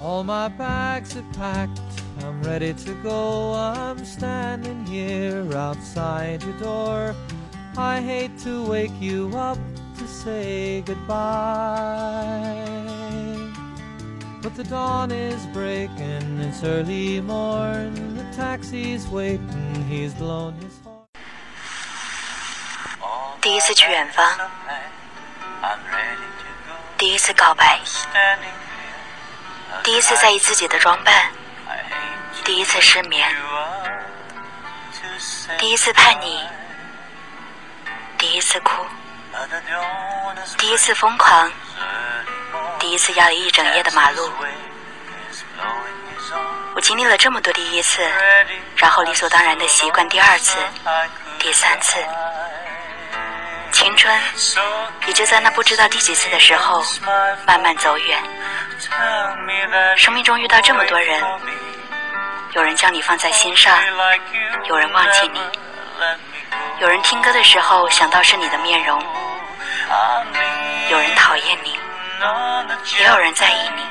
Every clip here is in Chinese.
All my bags are packed, I'm ready to go. I'm standing here outside your door. I hate to wake you up to say goodbye. But the dawn is breaking, it's early morn. The taxi's waiting, he's blown his horn. 第一次去远方，第一次告白， 第一次在意自己的装扮，第一次失眠，第一次叛逆，第一次哭，第一次疯狂，第一次压了一整夜的马路。我经历了这么多第一次，然后理所当然的习惯第二次、第三次。青春也就在那不知道第几次的时候慢慢走远。生命中遇到这么多人，有人将你放在心上，有人忘记你，有人听歌的时候想到是你的面容，有人讨厌你，也有人在意你。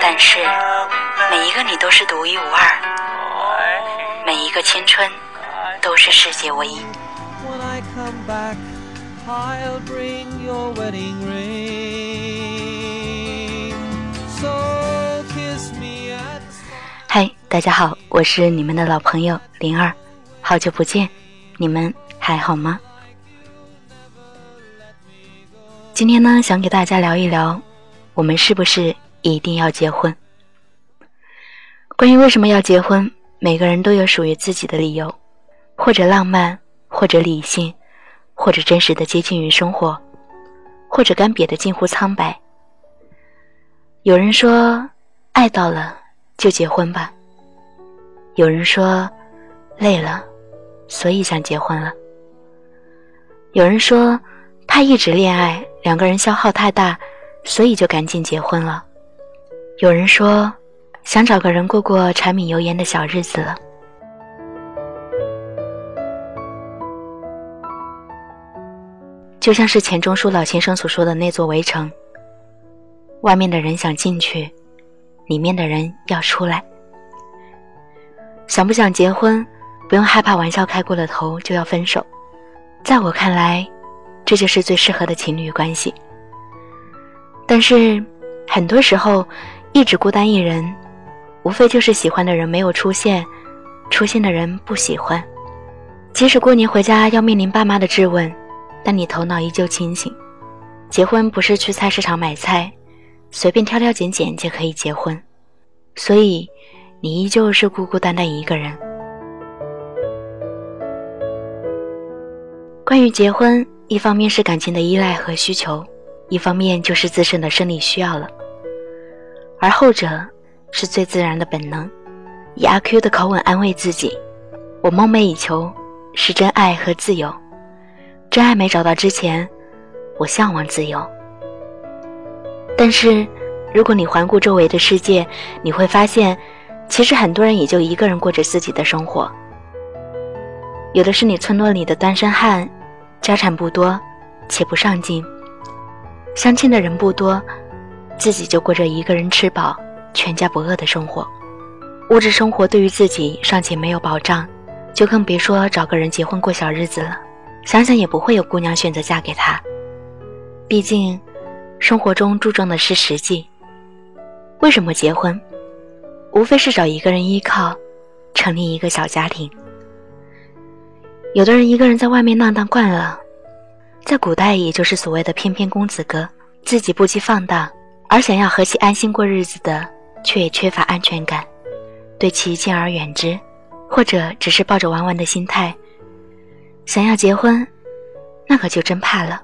但是每一个你都是独一无二，每一个青春都是世界唯一。Back, I'll bring your wedding ring. 嗨，大家好，我是你们的老朋友灵儿，好久不见，你们还好吗？今天呢，想给大家聊一聊，我们是不是一定要结婚？关于为什么要结婚，每个人都有属于自己的理由，或者浪漫，或者理性，或者真实的接近于生活，或者干瘪的近乎苍白。有人说，爱到了就结婚吧。有人说，累了，所以想结婚了。有人说，怕一直恋爱，两个人消耗太大，所以就赶紧结婚了。有人说，想找个人过过柴米油盐的小日子了。就像是钱钟书老先生所说的那座围城，外面的人想进去，里面的人要出来。想不想结婚，不用害怕玩笑开过了头就要分手。在我看来，这就是最适合的情侣关系。但是，很多时候，一直孤单一人，无非就是喜欢的人没有出现，出现的人不喜欢。即使过年回家要面临爸妈的质问，但你头脑依旧清醒。结婚不是去菜市场买菜，随便挑挑拣拣就可以结婚，所以你依旧是孤孤单单一个人。关于结婚，一方面是感情的依赖和需求，一方面就是自身的生理需要了。而后者是最自然的本能，以阿 Q 的口吻安慰自己：“我梦寐以求是真爱和自由，真爱没找到之前，我向往自由。”但是，如果你环顾周围的世界，你会发现，其实很多人也就一个人过着自己的生活。有的是你村落里的单身汉。家产不多，且不上进，相亲的人不多，自己就过着一个人吃饱、全家不饿的生活。物质生活对于自己尚且没有保障，就更别说找个人结婚过小日子了。想想也不会有姑娘选择嫁给他。毕竟，生活中注重的是实际。为什么结婚？无非是找一个人依靠，成立一个小家庭。有的人一个人在外面浪荡惯了，在古代也就是所谓的翩翩公子哥，自己不羁放荡，而想要和其安心过日子的，却也缺乏安全感，对其敬而远之，或者只是抱着玩玩的心态，想要结婚，那可就真怕了。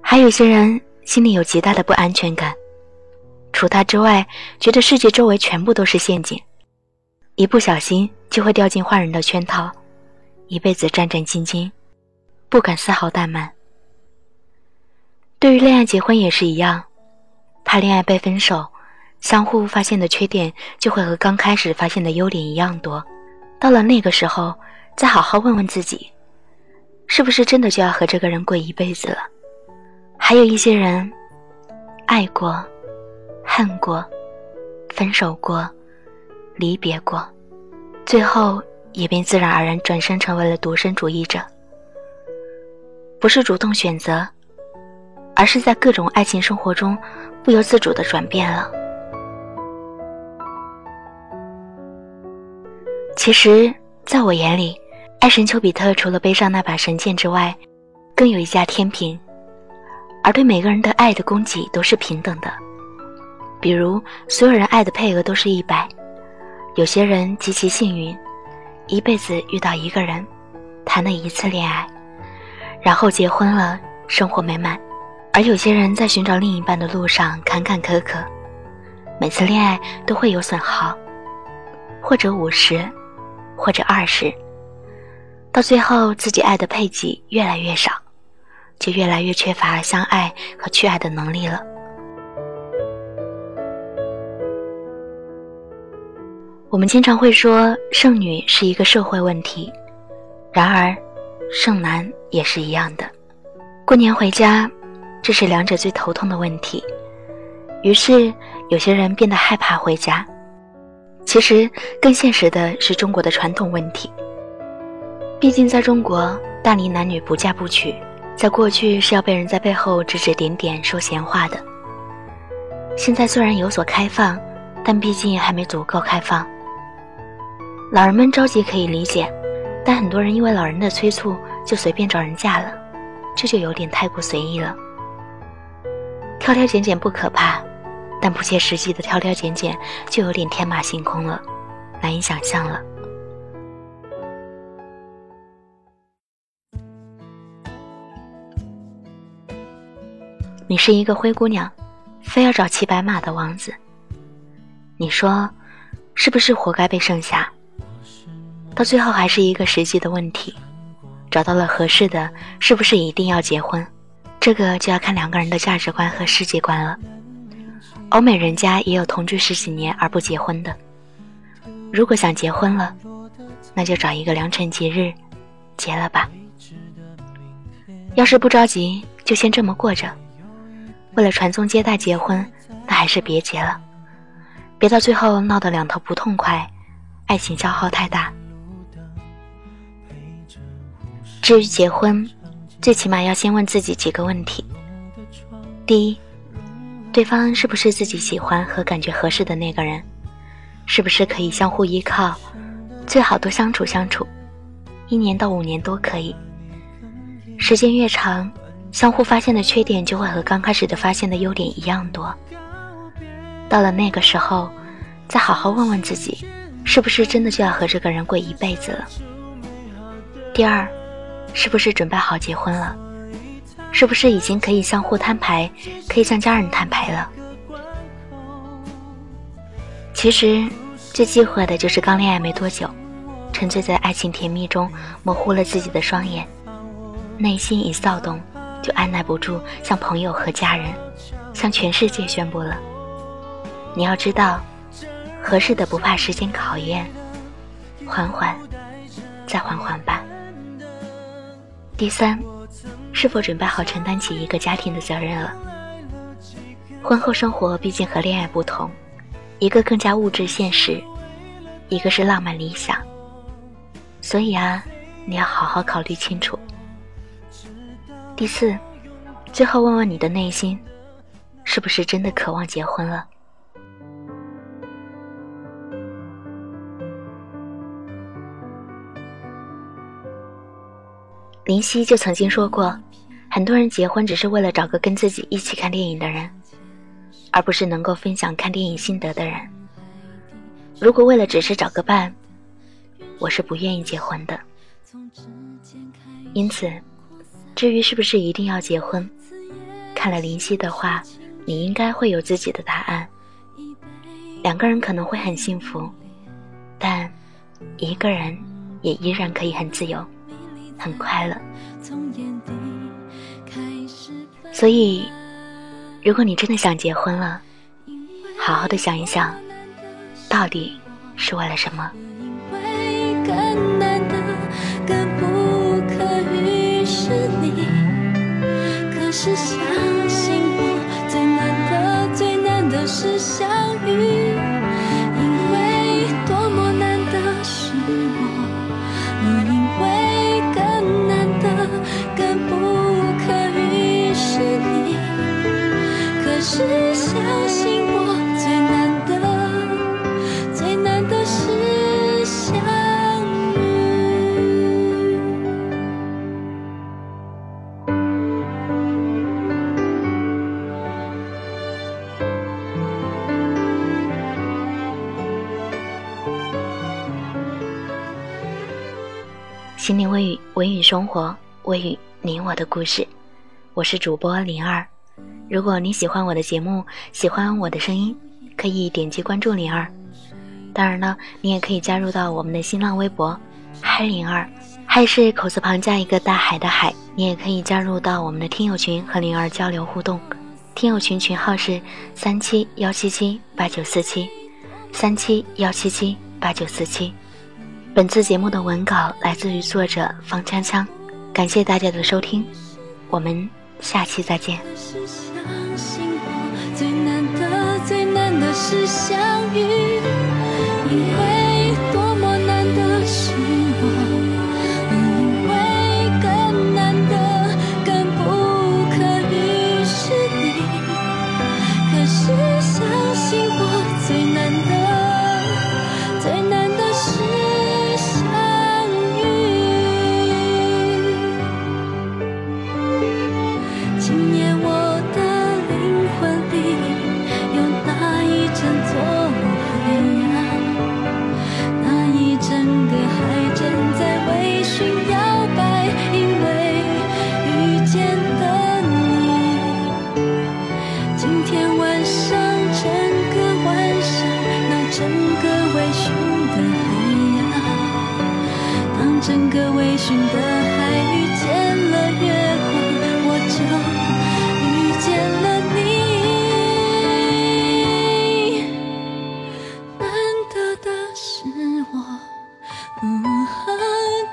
还有些人心里有极大的不安全感，除他之外，觉得世界周围全部都是陷阱，一不小心就会掉进坏人的圈套。一辈子战战兢兢，不敢丝毫怠慢。对于恋爱结婚也是一样，怕恋爱被分手，相互发现的缺点就会和刚开始发现的优点一样多。到了那个时候，再好好问问自己，是不是真的就要和这个人过一辈子了？还有一些人，爱过恨过，分手过，离别过，最后也便自然而然转身成为了独身主义者。不是主动选择，而是在各种爱情生活中不由自主的转变了。其实，在我眼里，爱神丘比特除了背上那把神剑之外，更有一架天平，而对每个人的爱的供给都是平等的。比如，所有人爱的配额都是一百，有些人极其幸运，一辈子遇到一个人，谈了一次恋爱。然后结婚了，生活美满；而有些人在寻找另一半的路上坎坎坷坷，每次恋爱都会有损耗，或者五十，或者二十，到最后自己爱的配给越来越少，就越来越缺乏相爱和去爱的能力了。我们经常会说剩女是一个社会问题，然而。剩男也是一样的，过年回家，这是两者最头痛的问题。于是有些人变得害怕回家。其实更现实的是中国的传统问题。毕竟在中国，大龄男女不嫁不娶，在过去是要被人在背后指指点点说闲话的。现在虽然有所开放，但毕竟还没足够开放。老人们着急可以理解。但很多人因为老人的催促，就随便找人嫁了，这就有点太过随意了。挑挑拣拣不可怕，但不切实际的挑挑拣拣就有点天马行空了，难以想象了。你是一个灰姑娘，非要找骑白马的王子，你说，是不是活该被剩下？到最后还是一个实际的问题，找到了合适的，是不是一定要结婚？这个就要看两个人的价值观和世界观了。欧美人家也有同居十几年而不结婚的。如果想结婚了，那就找一个良辰吉日，结了吧。要是不着急，就先这么过着。为了传宗接代结婚，那还是别结了，别到最后闹得两头不痛快，爱情消耗太大。至于结婚，最起码要先问自己几个问题：第一，对方是不是自己喜欢和感觉合适的那个人？是不是可以相互依靠？最好多相处相处，一年到五年都可以。时间越长，相互发现的缺点就会和刚开始的发现的优点一样多。到了那个时候，再好好问问自己，是不是真的就要和这个人过一辈子了？第二。是不是准备好结婚了？是不是已经可以相互摊牌，可以向家人摊牌了？其实最忌讳的就是刚恋爱没多久，沉醉在爱情甜蜜中，模糊了自己的双眼，内心已躁动，就按耐不住向朋友和家人，向全世界宣布了。你要知道，合适的不怕时间考验，缓缓，再缓缓吧。第三，是否准备好承担起一个家庭的责任了？婚后生活毕竟和恋爱不同，一个更加物质现实，一个是浪漫理想。所以啊，你要好好考虑清楚。第四，最后问问你的内心，是不是真的渴望结婚了？林夕就曾经说过，很多人结婚只是为了找个跟自己一起看电影的人，而不是能够分享看电影心得的人。如果为了只是找个伴，我是不愿意结婚的。因此，至于是不是一定要结婚，看了林夕的话，你应该会有自己的答案。两个人可能会很幸福，但一个人也依然可以很自由。很快乐，所以，如果你真的想结婚了，好好的想一想，到底是为了什么？想心灵微语，微语生活，微语你我的故事。我是主播灵儿。如果你喜欢我的节目，喜欢我的声音，可以点击关注灵儿。当然了，你也可以加入到我们的新浪微博“嗨灵儿”，嗨是口字旁加一个大海的海。你也可以加入到我们的听友群和灵儿交流互动。听友群群号是三七幺七七八九四七，三七幺七七八九四七。本次节目的文稿来自于作者方锵锵，感谢大家的收听，我们下期再见。最难得、最难得是相遇，个微醺的海遇见了月光，我就遇见了你。难得的是我，嗯，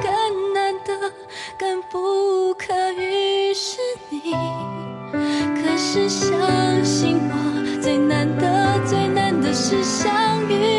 更难得、更不可遇是你。可是相信我，最难得、最难得是相遇。